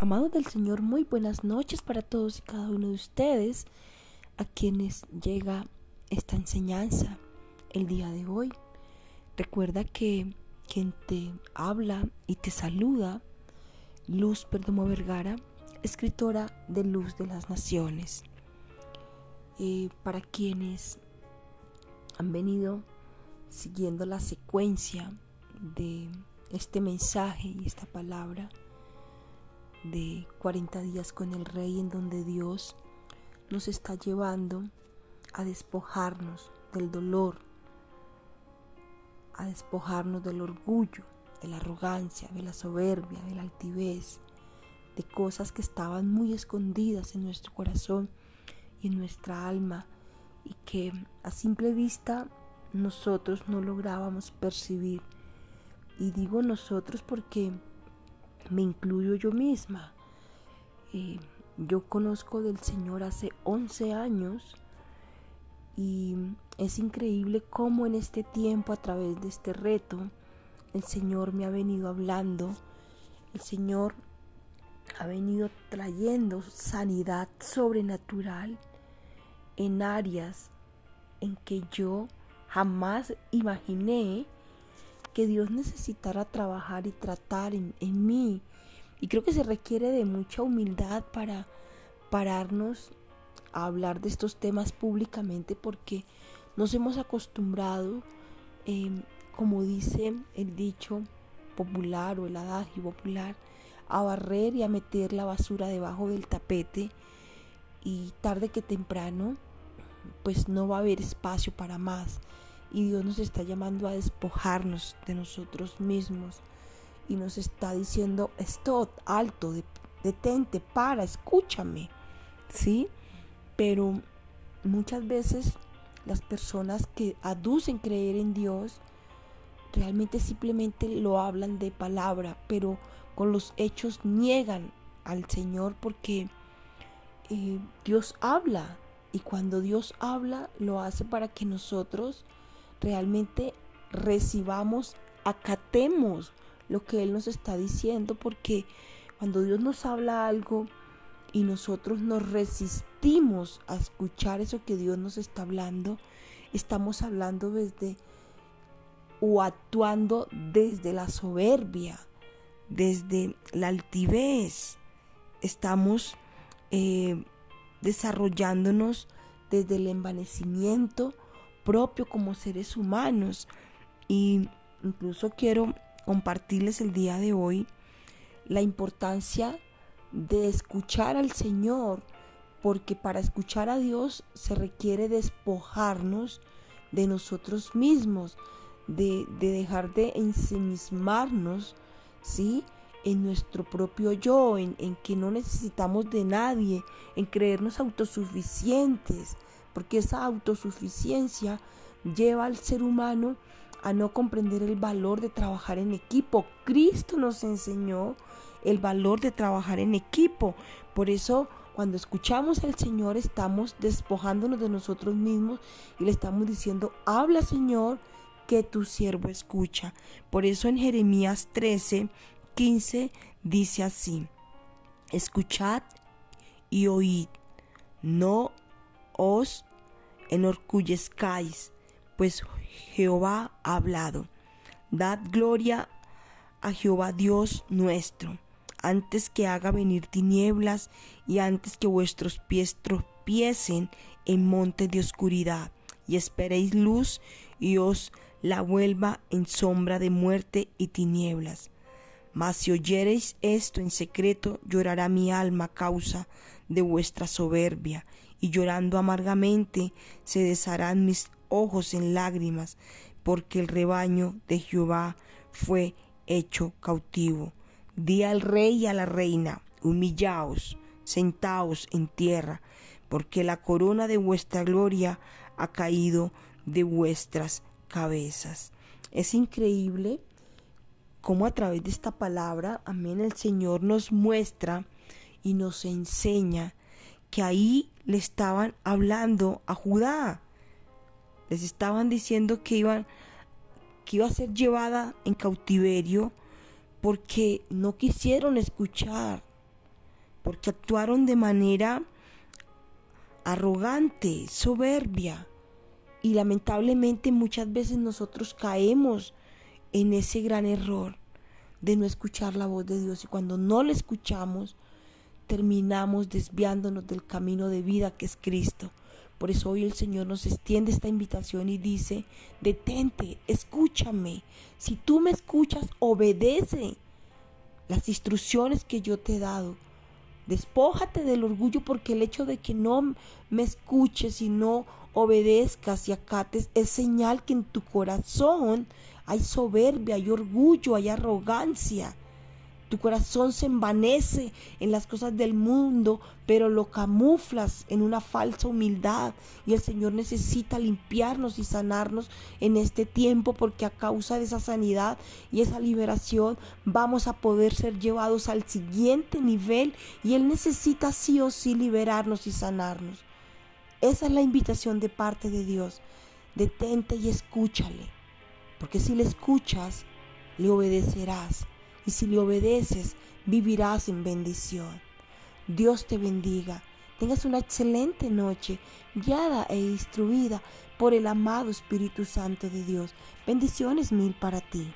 Amados del Señor, muy buenas noches para todos y cada uno de ustedes a quienes llega esta enseñanza el día de hoy. Recuerda que quien te habla y te saluda, Luz Perdomo Vergara, escritora de Luz de las Naciones. Eh, para quienes han venido siguiendo la secuencia de este mensaje y esta palabra, de 40 días con el Rey en donde Dios nos está llevando a despojarnos del dolor, a despojarnos del orgullo, de la arrogancia, de la soberbia, de la altivez, de cosas que estaban muy escondidas en nuestro corazón y en nuestra alma y que a simple vista nosotros no lográbamos percibir. Y digo nosotros porque me incluyo yo misma. Eh, yo conozco del Señor hace 11 años y es increíble cómo en este tiempo, a través de este reto, el Señor me ha venido hablando, el Señor ha venido trayendo sanidad sobrenatural en áreas en que yo jamás imaginé que Dios necesitara trabajar y tratar en, mí. Y creo que se requiere de mucha humildad para pararnos a hablar de estos temas públicamente porque nos hemos acostumbrado, em, como dice el dicho popular o el adagio popular, a barrer y a meter la basura debajo del tapete y tarde que temprano pues no va a haber espacio para más y Dios nos está llamando a despojarnos de nosotros mismos y nos está diciendo, stop, alto, detente, para, escúchame, ¿sí? Pero muchas veces las personas que aducen creer en Dios realmente simplemente lo hablan de palabra, pero con los hechos niegan al Señor porque eh, Dios habla y cuando Dios habla lo hace para que nosotros realmente recibamos, acatemos lo que Él nos está diciendo, porque cuando Dios nos habla algo y nosotros nos resistimos a escuchar eso que Dios nos está hablando, estamos hablando desde o actuando desde la soberbia, desde la altivez. Estamos eh, desarrollándonos desde el envanecimiento propio como seres humanos. Y incluso quiero compartirles el día de hoy la importancia de escuchar al Señor, porque para escuchar a Dios se requiere despojarnos de nosotros mismos, de, dejar de ensimismarnos, ¿sí? En nuestro propio yo, en, en que no necesitamos de nadie, en creernos autosuficientes, porque esa autosuficiencia lleva al ser humano a no comprender el valor de trabajar en equipo. Cristo nos enseñó el valor de trabajar en equipo. Por eso cuando escuchamos al Señor estamos despojándonos de nosotros mismos y le estamos diciendo, habla Señor, que tu siervo escucha. Por eso en Jeremías 13, 15 dice así, escuchad y oíd, no os enorgullezcáis, pues Jehová ha hablado. Dad gloria a Jehová Dios nuestro, antes que haga venir tinieblas y antes que vuestros pies tropiecen en monte de oscuridad, y esperéis luz y os la vuelva en sombra de muerte y tinieblas. Mas si oyereis esto en secreto, llorará mi alma a causa de vuestra soberbia, y llorando amargamente se desharán mis ojos en lágrimas, porque el rebaño de Jehová fue hecho cautivo. Di al rey y a la reina, humillaos, sentaos en tierra, porque la corona de vuestra gloria ha caído de vuestras cabezas. Es increíble cómo a través de esta palabra, amén, el Señor nos muestra y nos enseña que ahí le estaban hablando a Judá. Les estaban diciendo que iban que iba a ser llevada en cautiverio porque no quisieron escuchar porque actuaron de manera arrogante, soberbia. Y lamentablemente muchas veces nosotros caemos en ese gran error de no escuchar la voz de Dios. Y cuando no la escuchamos, terminamos desviándonos del camino de vida que es Cristo. Por eso hoy el Señor nos extiende esta invitación y dice, detente, escúchame. Si tú me escuchas, obedece las instrucciones que yo te he dado. Despójate del orgullo porque el hecho de que no me escuches y no obedezcas y acates es señal que en tu corazón hay soberbia, hay orgullo, hay arrogancia. Tu corazón se envanece en las cosas del mundo, pero lo camuflas en una falsa humildad. Y el Señor necesita limpiarnos y sanarnos en este tiempo porque a causa de esa sanidad y esa liberación vamos a poder ser llevados al siguiente nivel y Él necesita sí o sí liberarnos y sanarnos. Esa es la invitación de parte de Dios. Detente y escúchale, porque si le escuchas, le obedecerás y si le obedeces, vivirás en bendición. Dios te bendiga. Tengas una excelente noche, guiada e instruida por el amado Espíritu Santo de Dios. Bendiciones mil para ti.